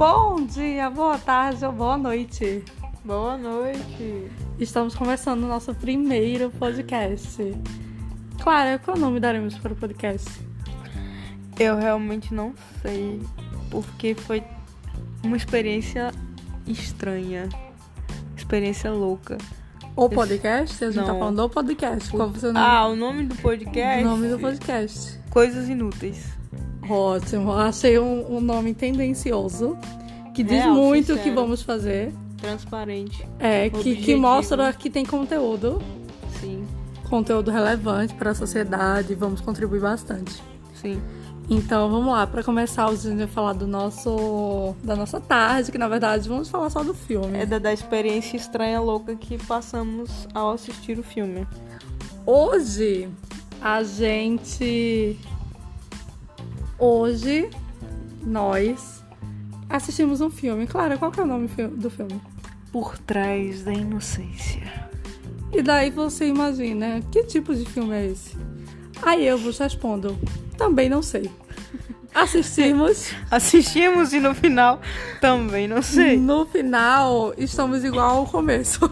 Bom dia, boa tarde ou boa noite. Boa noite. Estamos começando o nosso primeiro podcast. Clara, qual nome daremos para o podcast? Eu realmente não sei, porque foi uma experiência estranha, experiência louca. O podcast? A gente tá Não. falando do podcast. Qual você não? Ah, o nome do podcast? o nome do podcast. Coisas inúteis. Ótimo, achei um, um nome tendencioso que diz Real, muito o que sincero. vamos fazer. Transparente. É, que, que mostra que tem conteúdo, Sim, conteúdo relevante para a sociedade, vamos contribuir bastante. sim. Então vamos lá, para começar, a gente vai falar do nosso da nossa tarde, que na verdade vamos falar só do filme. É da, da experiência estranha, louca que passamos ao assistir o filme. Hoje a gente hoje nós assistimos um filme. Clara, qual que é o nome do filme? Por trás da inocência. E daí você imagina, que tipo de filme é esse? Aí eu vos respondo, também não sei. Assistimos, Assistimos e no final também não sei. no final estamos igual ao começo.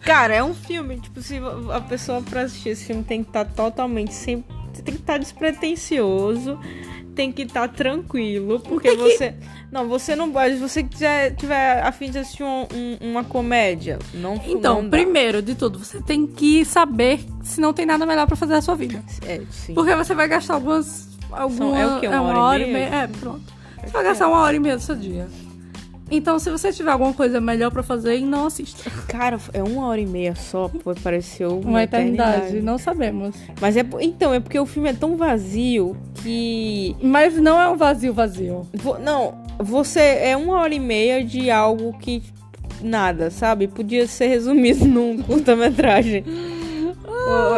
Cara, é um filme, tipo, se a pessoa pra assistir esse filme tem que estar totalmente sem. Tem que estar despretensioso, tem que estar tranquilo, porque Tem que- você. Não, você não pode. Se você quiser, tiver a fim de assistir um- um- uma comédia, não Então, não primeiro de tudo, você tem que saber se não tem nada melhor pra fazer na sua vida. É, sim. Porque você vai gastar algumas. alguma, é o quê? Uma hora e meia? É, pronto. Você vai gastar uma hora e meia do seu dia. Então, se você tiver alguma coisa melhor pra fazer, não assista. Cara, é uma hora e meia só, pô, pareceu uma, Uma eternidade, não sabemos. Mas é. Então, é porque o filme é tão vazio que. Mas não é um vazio vazio. Vo- Não, você é uma hora e meia de algo que nada, sabe? Podia ser resumido num curta-metragem.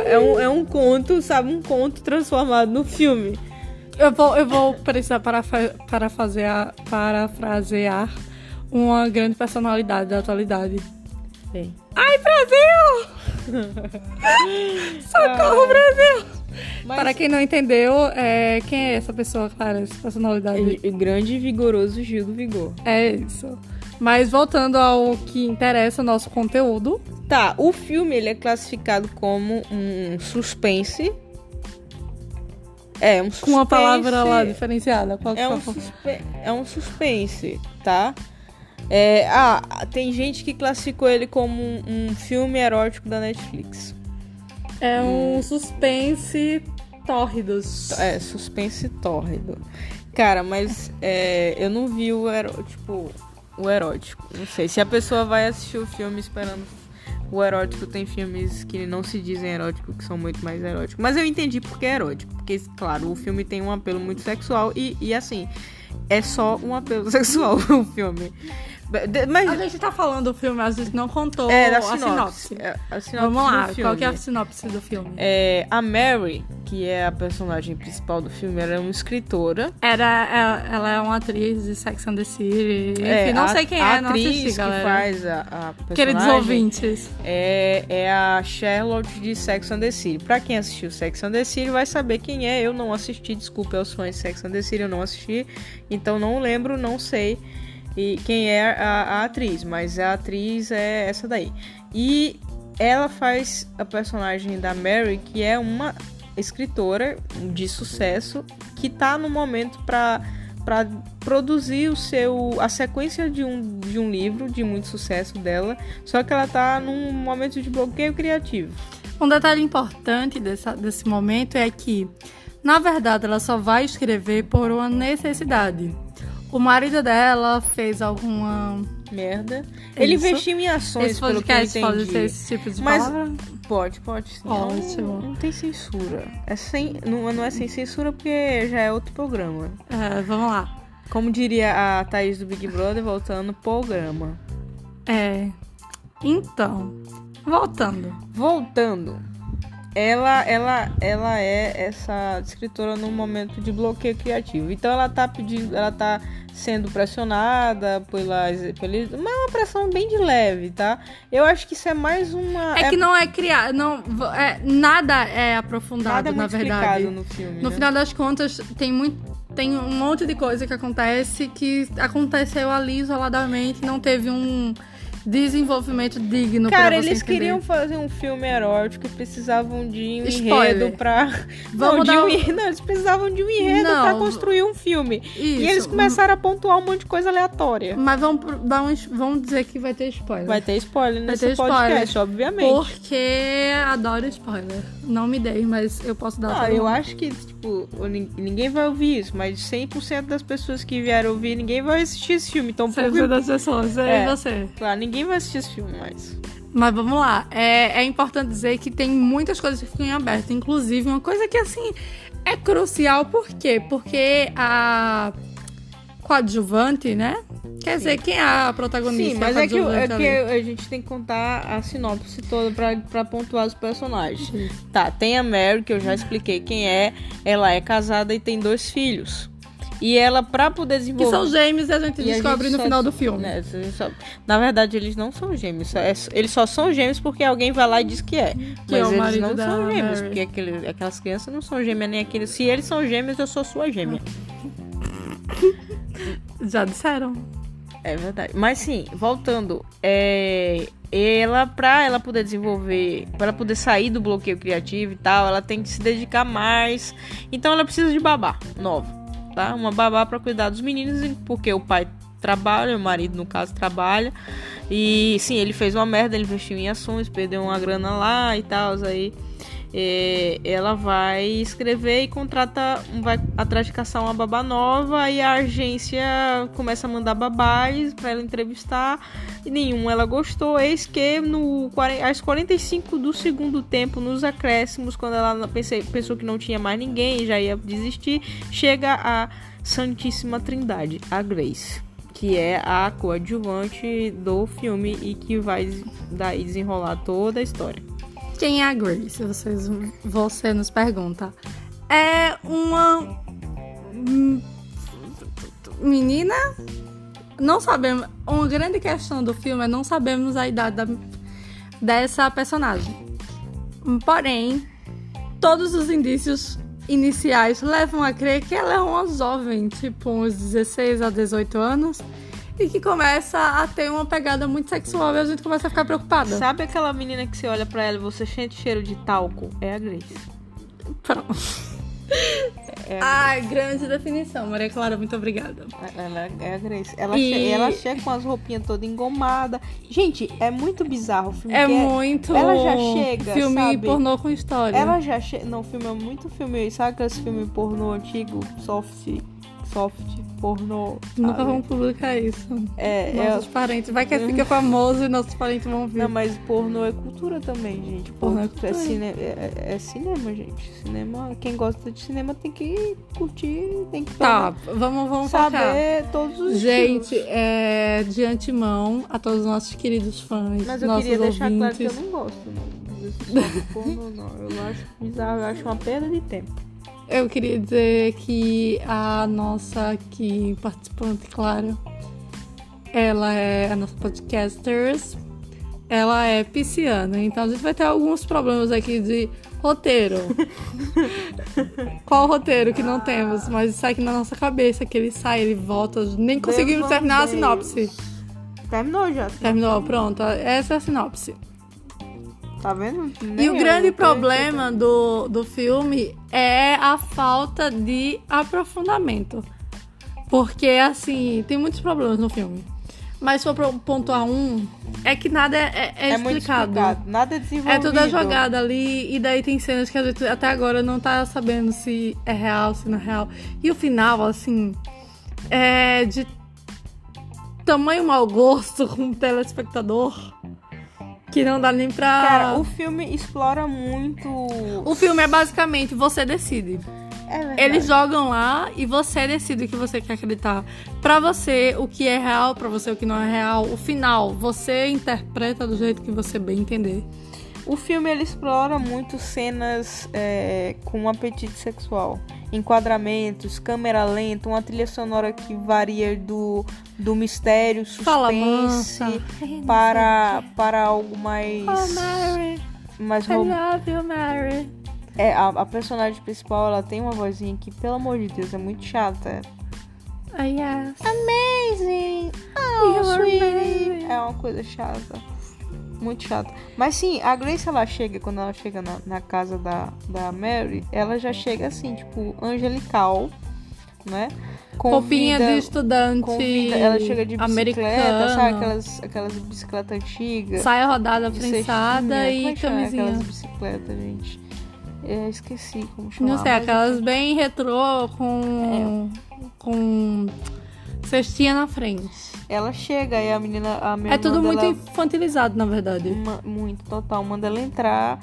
É um, é um conto, sabe? Um conto transformado no filme. Eu vou, eu vou precisar parafa- parafasear, parafrasear uma grande personalidade da atualidade. Bem. Ai, Brasil! Socorro, Brasil! Mas Para quem não entendeu, é, quem é essa pessoa, Clara? Essa personalidade? o grande e vigoroso Gil do Vigor. É isso. Mas voltando ao que interessa, o nosso conteúdo. Tá, o filme ele é classificado como um suspense. É, um suspense. Com uma palavra lá diferenciada. Qual que É um, foi? suspe- é um suspense, tá? É, ah, tem gente que classificou ele como um, um filme erótico da Netflix. É um suspense tórridos. É, suspense tórrido. Cara, mas é, eu não vi o, ero, tipo, o erótico. Não sei. Se a pessoa vai assistir o filme esperando o erótico, tem filmes que não se dizem erótico, que são muito mais eróticos. Mas eu entendi porque é erótico. Porque, claro, o filme tem um apelo muito sexual e, e assim, é só um apelo sexual o filme. Mas A gente tá falando do filme, a gente não contou é a sinopse. sinopse. É, a sinopse Vamos lá, qual que é a sinopse do filme? É, a Mary, que é a personagem principal do filme, ela é uma escritora. Era, é- ela é uma atriz de Sex and the City. Enfim, É, não a- sei quem a é, não atriz assisti, que galera. faz a, a personagem Queridos ouvintes. é, é a Charlotte de Sex and the City. Pra quem assistiu Sex and the City vai saber quem é. Eu não assisti, desculpa aos fãs de Sex and the City, eu não assisti. Então não lembro, não sei e quem é a, a atriz. Mas a atriz é essa daí. E ela faz a personagem da Mary, que é uma escritora de sucesso que tá no momento pra para produzir o seu a sequência de um, de um livro de muito sucesso dela, só que ela tá num momento de bloqueio criativo. Um detalhe importante dessa, desse momento é que, na verdade, ela só vai escrever por uma necessidade. O marido dela fez alguma. Merda. Ele Isso. investiu em ações, Esse pelo que eu entendi. pode ter esse tipo de Mas- palavra? Pode, pode sim. Ótimo. Não, não tem censura. É sem, não, não é sem censura porque já é outro programa. É, vamos lá. Como diria a Thaís do Big Brother, voltando, programa. É. Então, voltando. Voltando. Ela, ela, ela é essa escritora num momento de bloqueio criativo. Então ela tá pedindo, ela tá sendo pressionada pelas, pelas mas é uma pressão bem de leve, tá? Eu acho que isso é mais uma É que não é criar, não, é, nada é aprofundado, nada na muito verdade. no filme. No né? final das contas, tem muito tem um monte de coisa que acontece que aconteceu ali isoladamente, não teve um desenvolvimento digno Cara, pra você eles entender. queriam fazer um filme erótico e precisavam de um Spoiler. enredo pra. Vamos não, um um- não, eles precisavam de um enredo Não. pra construir um filme. Isso. E eles começaram a pontuar um monte de coisa aleatória. Mas vamos, dar um, vamos dizer que vai ter spoiler. Vai ter spoiler nesse ter podcast, spoiler. obviamente. Porque adoro spoiler. Não me dei, mas eu posso dar. Ah, eu mundo. acho que, tipo, nin- ninguém vai ouvir isso, mas 100% das pessoas que vieram ouvir, ninguém vai assistir esse filme. Então, por 100% das pessoas, é, É. você. Claro, ninguém vai assistir esse filme mais. Mas vamos lá. É, é importante dizer que tem muitas coisas que ficam em aberto. Inclusive, uma coisa que, assim, é crucial. Por quê? Porque a coadjuvante, né? Quer dizer, quem é a protagonista? Sim, mas é que, é que a gente tem que contar a sinopse toda pra, pra pontuar os personagens. Tá, tem a Mary, que eu já expliquei quem é. Ela é casada e tem dois filhos. E ela, pra poder Que desenvolver... são gêmeos e a gente E a descobre gente no final do filme. né, a só- Na verdade, eles não são gêmeos. só- é- Eles só são gêmeos porque alguém vai lá e diz que é. Que é Mas o eles não são gêmeos, porque aquele- aquelas crianças não são gêmeas nem aqueles. Se eles são gêmeos, eu sou sua gêmea. Já disseram. É verdade. Mas sim, voltando, é, ela pra ela poder desenvolver, pra ela poder sair do bloqueio criativo e tal, ela tem que se dedicar mais. Então ela precisa de babá nova, tá? Uma babá pra cuidar dos meninos, porque o pai trabalha, o marido no caso trabalha. E sim, ele fez uma merda, ele investiu em ações, perdeu uma grana lá e tal, aí é, ela vai escrever e contrata, vai atrás de caçar uma babá nova e a agência começa a mandar babás para ela entrevistar e nenhum ela gostou. Eis que no, às 45 do segundo tempo, nos acréscimos, quando ela pensei, pensou que não tinha mais ninguém, já ia desistir, chega a Santíssima Trindade, a Grace. Que é a coadjuvante do filme e que vai daí desenrolar toda a história. Quem é a Grace? Vocês, você nos pergunta. É uma menina. Não sabemos. Uma grande questão do filme é não sabemos a idade da- dessa personagem. Porém, todos os indícios iniciais levam a crer que ela é uma jovem, tipo uns 16 a 18 anos, e que começa a ter uma pegada muito sexual e a gente começa a ficar preocupada. Sabe aquela menina que você olha pra ela e você sente cheiro de talco? É a Grace. Pronto. É Ai, grande definição, Maria Clara, muito obrigada. ela é a Grace. Ela, E- che- ela chega com as roupinhas todas engomadas. Gente, é muito bizarro o filme. É que muito ela já chega, filme sabe? pornô com história. Ela já chega. Não, o filme é muito filme. Sabe aqueles filmes pornô antigo? Soft. Soft pornô. Nunca sabe? vamos publicar isso. É, é, Nossos parentes. Vai que fica famoso e nossos parentes vão ver. Não, mas pornô é cultura também, gente. Pornô é Pornô é, cultura. cine- é- é- é cinema, gente. Cinema, quem gosta de cinema tem que curtir, tem que Tá, vamos, vamos focar. saber todos os Gente, é, de antemão, a todos os nossos queridos fãs, Mas eu queria deixar claro ouvintes. que eu não gosto, não. Tipo pornô, não. Eu acho bizarro, eu acho uma perda de tempo. Eu queria dizer que a nossa aqui participante, Clara, ela é a nossa podcasters, ela é pisciana, então a gente vai ter alguns problemas aqui de roteiro. Qual roteiro que não temos? Mas sai aqui na nossa cabeça, que ele sai, ele volta, nem conseguimos Deus terminar a Deus. sinopse. Terminou já. Terminou, pronto, essa é a sinopse. Tá vendo? E Nem o eu, grande tô- problema do, do filme é a falta de aprofundamento. Porque, assim, tem muitos problemas no filme. Mas se for pontuar um, é que nada é, é, É, muito explicado. explicado. Nada é desenvolvido. É toda jogada ali, e daí tem cenas que a gente até agora não tá sabendo se é real, se não é real. E o final, assim, é de tamanho mau gosto com o telespectador que não dá nem pra. Cara, o filme explora muito. O filme é basicamente você decide. É verdade. Eles jogam lá e você decide o que você quer acreditar. Pra você, o que é real, pra você, o que não é real. O final, você interpreta do jeito que você bem entender. O filme ele explora muito cenas é, com apetite sexual, enquadramentos, câmera lenta, uma trilha sonora que varia do, do mistério, suspense para para algo mais Oh, Mary, mais I love you, Mary. É, a, a personagem principal, ela tem uma vozinha que, pelo amor de Deus, é muito chata. Ah, yes. Amazing! Oh, sweetie! amazing. É uma coisa chata. Muito chata. Mas sim, a Grace, ela chega, quando ela chega na, na casa da, da Mary, ela já chega assim, tipo, angelical, né? Roupinha de Convida- estudante convida, ela chega de bicicleta, americana. sabe? Aquelas, aquelas bicicletas antigas. Saia rodada prensada é e chama camisinha. Aquelas bicicletas, gente. É, esqueci como chamar. Não sei, aquelas bem retrô com. com cestinha na frente. Ela chega e a menina. A minha É tudo muito ela- infantilizado, na verdade. Uma- muito, total. Manda ela entrar.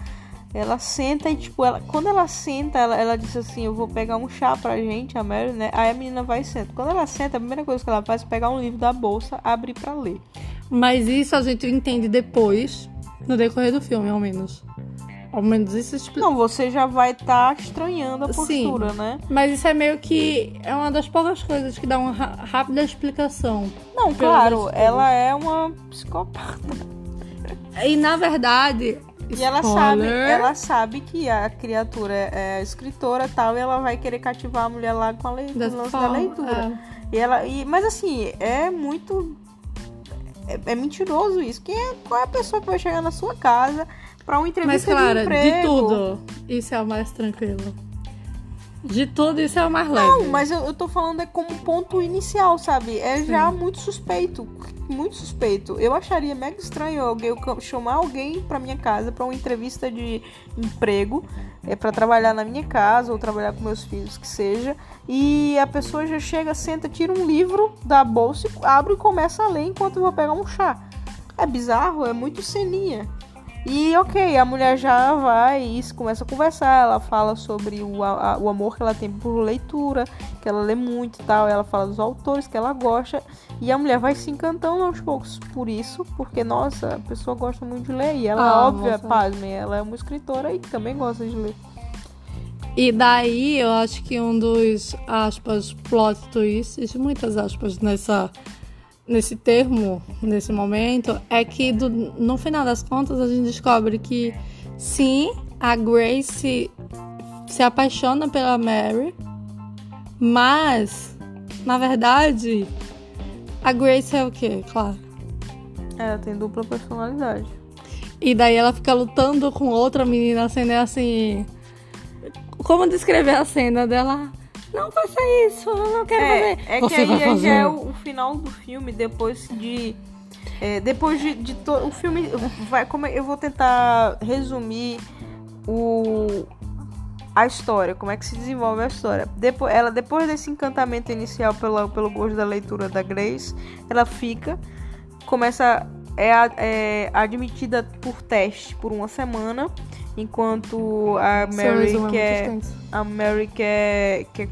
Ela senta e, tipo, ela, quando ela senta, ela, ela diz assim: Eu vou pegar um chá pra gente, a Mary, né? Aí a menina vai e senta. Quando ela senta, a primeira coisa que ela faz é pegar um livro da bolsa, abrir pra ler. Mas isso a gente entende depois, no decorrer do filme, ao menos. Ao menos isso explica. Não, você já vai estar estranhando a Sim. postura, né? Mas isso é meio que. É uma das poucas coisas que dá uma rápida explicação. Não, claro, ela é uma psicopata. E na verdade. E ela sabe, ela sabe que a criatura é escritora e tal, e ela vai querer cativar a mulher lá com a lei, com o dessa lance da leitura. E ela, e, mas assim, é muito. É, é mentiroso isso. Quem é, qual é a pessoa que vai chegar na sua casa pra uma Mas, entrevista Clara, de emprego? de tudo, isso é o mais tranquilo. De tudo, isso é o mais leve. Não, mas eu, eu tô falando é como ponto inicial, sabe? É já muito suspeito. Muito suspeito. Eu acharia mega estranho alguém eu chamar alguém pra minha casa pra uma entrevista de emprego, é para trabalhar na minha casa ou trabalhar com meus filhos, que seja, e a pessoa já chega, senta, tira um livro da bolsa, abre e começa a ler enquanto eu vou pegar um chá. É bizarro, é muito ceninha. E ok, a mulher já vai e começa a conversar. Ela fala sobre o, a- o amor que ela tem por leitura, que ela lê muito e tal. Ela fala dos autores que ela gosta. E a mulher vai se encantando aos poucos por isso, porque, nossa, a pessoa gosta muito de ler. E ela, Ah, óbvio, moça. pasmem, ela é uma escritora e também gosta de ler. E daí eu acho que um dos aspas plot twists, muitas aspas nessa nesse termo, nesse momento, é que do- no final das contas a gente descobre que sim, a Grace se apaixona pela Mary, mas na verdade a Grace é o quê? Claro. Ela tem dupla personalidade. E daí ela fica lutando com outra menina, a cena é assim. Como descrever a cena dela? Não faça isso, eu não quero É, fazer. é que aí já é o, o final do filme, depois de. é, depois de, de to- o filme vai como é- eu vou tentar resumir o a história, como é que se desenvolve a história. Depois, ela depois desse encantamento inicial pela, pelo gosto da leitura da Grace, ela fica começa é, a- é admitida por teste por uma semana, enquanto a Mary muito quer a Mary quer, quer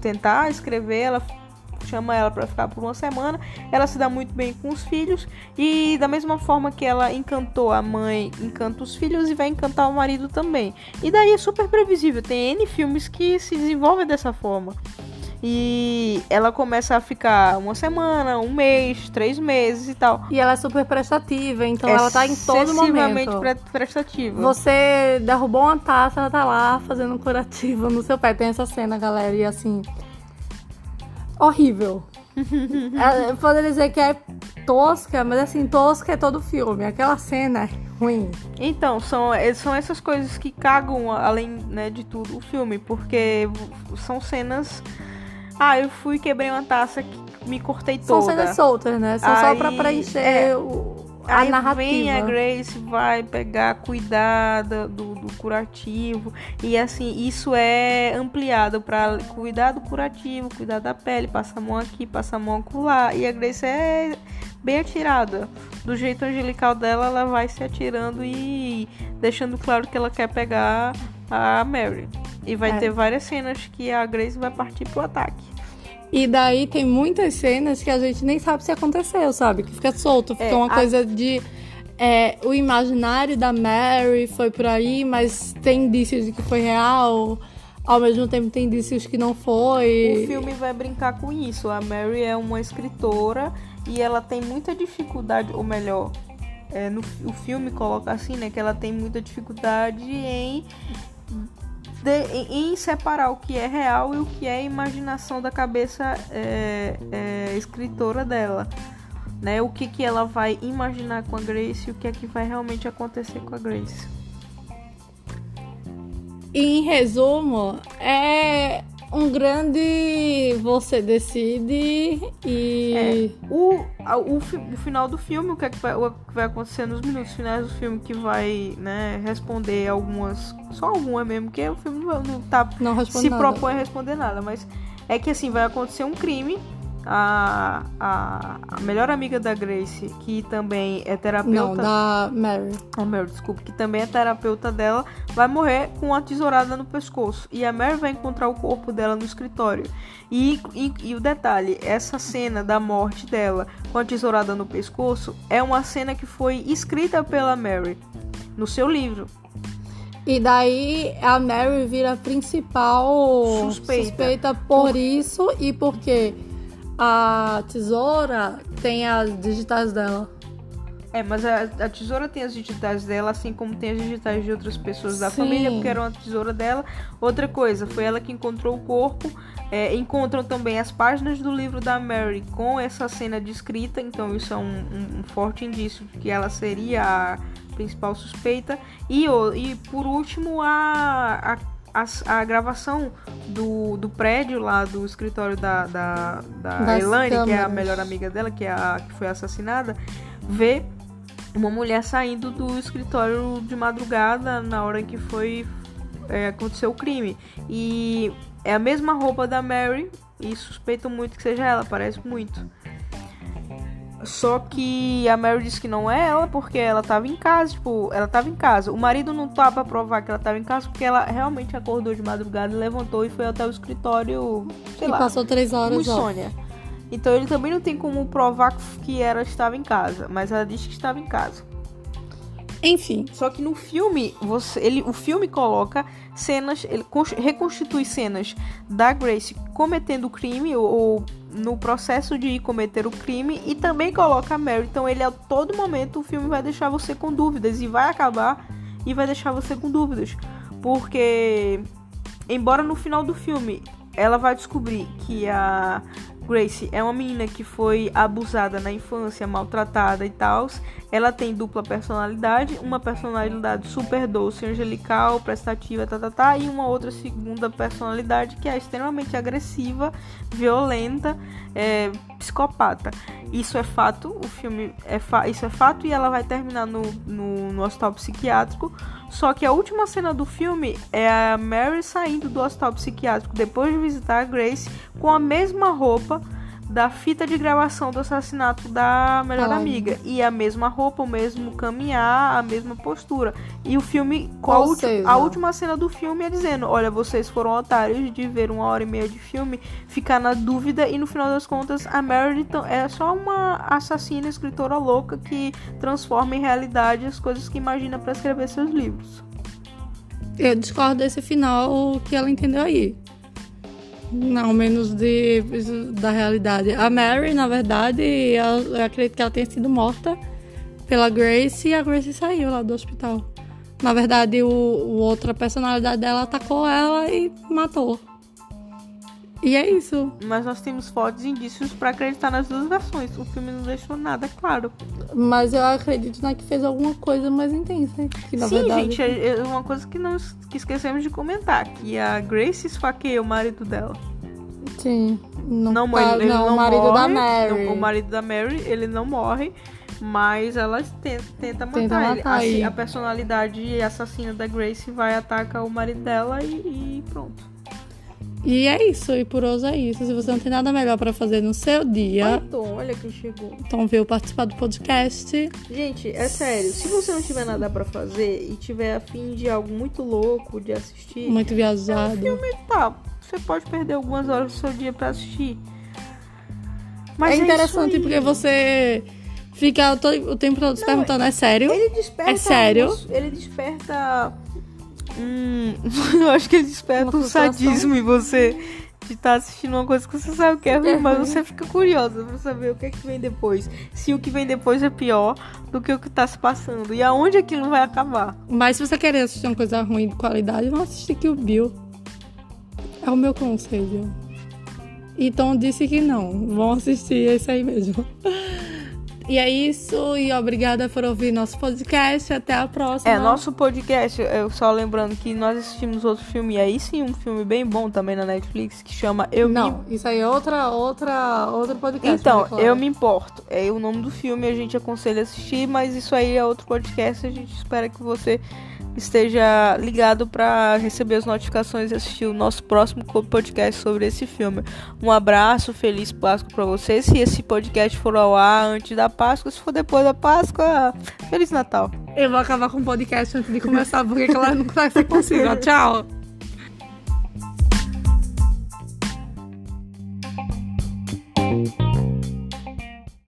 tentar escrever, ela chama ela pra ficar por uma semana. Ela se dá muito bem com os filhos e da mesma forma que ela encantou a mãe, encanta os filhos e vai encantar o marido também. E daí é super previsível, tem N filmes que se desenvolvem dessa forma. E ela começa a ficar uma semana, um mês, três meses e tal. E ela é super prestativa, então ela tá em todo momento. pre- prestativa. Você derrubou uma taça, ela tá lá fazendo um curativo no seu pé. Tem essa cena, galera, e assim. Horrível. É, poderia dizer que é tosca, mas assim, tosca é todo filme. Aquela cena é ruim. Então, são, eh, são essas coisas que cagam, além né, de tudo, o filme, porque são cenas. Ah, eu fui quebrei uma taça que me cortei São toda. cenas soltas, né? São só pra Aí, preencher é. o- a Aí narrativa. vem a Grace, vai pegar, cuidar do, do, curativo. E assim, isso é ampliado pra cuidar do curativo, cuidar da pele, passa a mão aqui, passa a mão lá. E a Grace é bem atirada. Do jeito angelical dela, ela vai se atirando e deixando claro que ela quer pegar a Mary. E vai É. ter várias cenas que a Grace vai partir pro ataque. E daí tem muitas cenas que a gente nem sabe se aconteceu, sabe? Que fica solto, fica É, uma a- coisa de. é, o imaginário da Mary foi por aí, mas tem indícios de que foi real. Ao mesmo tempo tem indícios que não foi. O filme vai brincar com isso. A Mary é uma escritora e ela tem muita dificuldade, ou melhor, é, no, o filme coloca assim, né? Que ela tem muita dificuldade em de- em, separar o que é real e o que é imaginação da cabeça é, é, escritora dela. Né? O que, que ela vai imaginar com a Grace e o que é que vai realmente acontecer com a Grace. Em resumo, é um grande você decide e O, a- o, fi- o final do filme, o que, é que vai, o que vai acontecer nos minutos finais do filme que vai né, responder algumas. Só alguma mesmo, porque o filme não, não tá não se nada. propõe a responder nada, mas é que assim vai acontecer um crime. A, a, a melhor amiga da Grace, que também é Não, terapeuta. da Mary. A Mary, desculpa, que também é terapeuta dela, vai morrer com uma tesourada no pescoço. E a Mary vai encontrar o corpo dela no escritório. E, e, e o detalhe, essa cena da morte dela com a tesourada no pescoço é uma cena que foi escrita pela Mary no seu livro. E daí a Mary vira a principal Suspeita. por isso e porque a tesoura tem as digitais dela. É, mas a, a tesoura tem as digitais dela, assim como tem as digitais de outras pessoas da Sim. família, porque era uma tesoura dela. Outra coisa, foi ela que encontrou o corpo. É, encontram também as páginas do livro da Mary com essa cena descrita, então isso é um, um- um forte indício de que ela seria a principal suspeita. E, e por último, a, a, a, a gravação do, do prédio lá do escritório da, da, da Das Elaine, que é a melhor amiga dela, que é a que foi assassinada, vê uma mulher saindo do escritório de madrugada na hora em que foi é, aconteceu o crime. E é a mesma roupa da Mary e suspeito muito que seja ela, parece muito. Só que a Mary disse que não é ela porque ela tava em casa, tipo, ela tava em casa. O marido não tá pra provar que ela tava em casa porque ela realmente acordou de madrugada, levantou e foi até o escritório, sei e lá, passou três com horas ó. insônia. Então ele também não tem como provar que ela estava em casa, mas ela disse que estava em casa. Enfim, Só que no filme, você, ele, o filme coloca cenas, ele cons- reconstitui cenas da Grace cometendo o crime ou, no processo de cometer o crime e também coloca a Mary. Então ele a todo momento o filme vai deixar você com dúvidas e vai acabar e vai deixar você com dúvidas, porque embora no final do filme ela vai descobrir que a Grace é uma menina que foi abusada na infância, maltratada e tal. Ela tem dupla personalidade, uma personalidade super doce, angelical, prestativa, tá, tá, tá, e uma outra segunda personalidade que é extremamente agressiva, violenta, é, psicopata. Isso é fato, o filme é fa isso é fato e ela vai terminar no, no, no hospital psiquiátrico. Só que a última cena do filme é a Mary saindo do hospital psiquiátrico depois de visitar a Grace com a mesma roupa da fita de gravação do assassinato da melhor amiga. E a mesma roupa, o mesmo caminhar, a mesma postura. E o filme, a, Ou ulti- seja- a última cena do filme é dizendo: Olha, vocês foram otários de ver uma hora e meia de filme, ficar na dúvida, e no final das contas, a Meredith é só uma assassina, escritora louca que transforma em realidade as coisas que imagina para escrever seus livros. eu discordo desse final que ela entendeu aí. Não, menos de, da realidade. A Mary, na verdade, eu, acredito que ela tenha sido morta pela Grace e a Grace saiu lá do hospital. Na verdade, o, o outra personalidade dela atacou ela e matou. E é isso. Mas nós temos fortes indícios para acreditar nas duas versões. O filme não deixou nada claro. Mas eu acredito na que fez alguma coisa mais intensa. Que na Sim, verdade. gente, é é uma coisa que, não, que esquecemos de comentar: que a Grace esfaqueia o marido dela. Sim. Não, Não, tá- ele não, não o marido morre, da Mary. não- o marido da Mary, ele não morre, mas ela tenta, tenta matar Tenta ele. matar Assim, ele. a personalidade assassina da Grace vai atacar o marido dela e, e pronto. E é isso, e por hoje é isso. Se você não tem nada melhor pra fazer no seu dia, Então, olha quem chegou. então veio participar do podcast. Gente, é sério, se você não tiver nada pra fazer e tiver afim de algo muito louco de assistir, Muito viajado. filme, tá, você pode perder algumas horas do seu dia pra assistir. Mas é isso interessante porque você fica o tempo todo se perguntando, é sério? Ele desperta. É sério? um- ele desperta. Hum, eu acho que ele desperta um sadismo em você. de estar tá assistindo uma coisa que você sabe que é ruim, mas você fica curiosa pra saber o que é que vem depois. Se o que vem depois é pior do que o que tá se passando. E aonde aquilo vai acabar. Mas se você querer assistir uma coisa ruim de qualidade, vão assistir Kill Bill. É o meu conselho. Então disse que não. Vão assistir esse aí mesmo. E é isso, e obrigada por ouvir nosso podcast. Até a próxima. É, nosso podcast, eu só lembrando que nós assistimos outro filme, e aí sim, um filme bem bom também na Netflix, que chama Eu Não, Me... isso aí é outra, outra, outro podcast. Então, Eu Me Importo. É o nome do filme, a gente aconselha assistir, mas isso aí é outro podcast, a gente espera que você esteja ligado para receber as notificações e assistir o nosso próximo podcast sobre esse filme. Um abraço, feliz Páscoa para vocês. Se esse podcast for ao ar antes da Páscoa, se for depois da Páscoa, feliz Natal. Eu vou acabar com o podcast antes de começar, porque ela não vai ser possível. Tchau.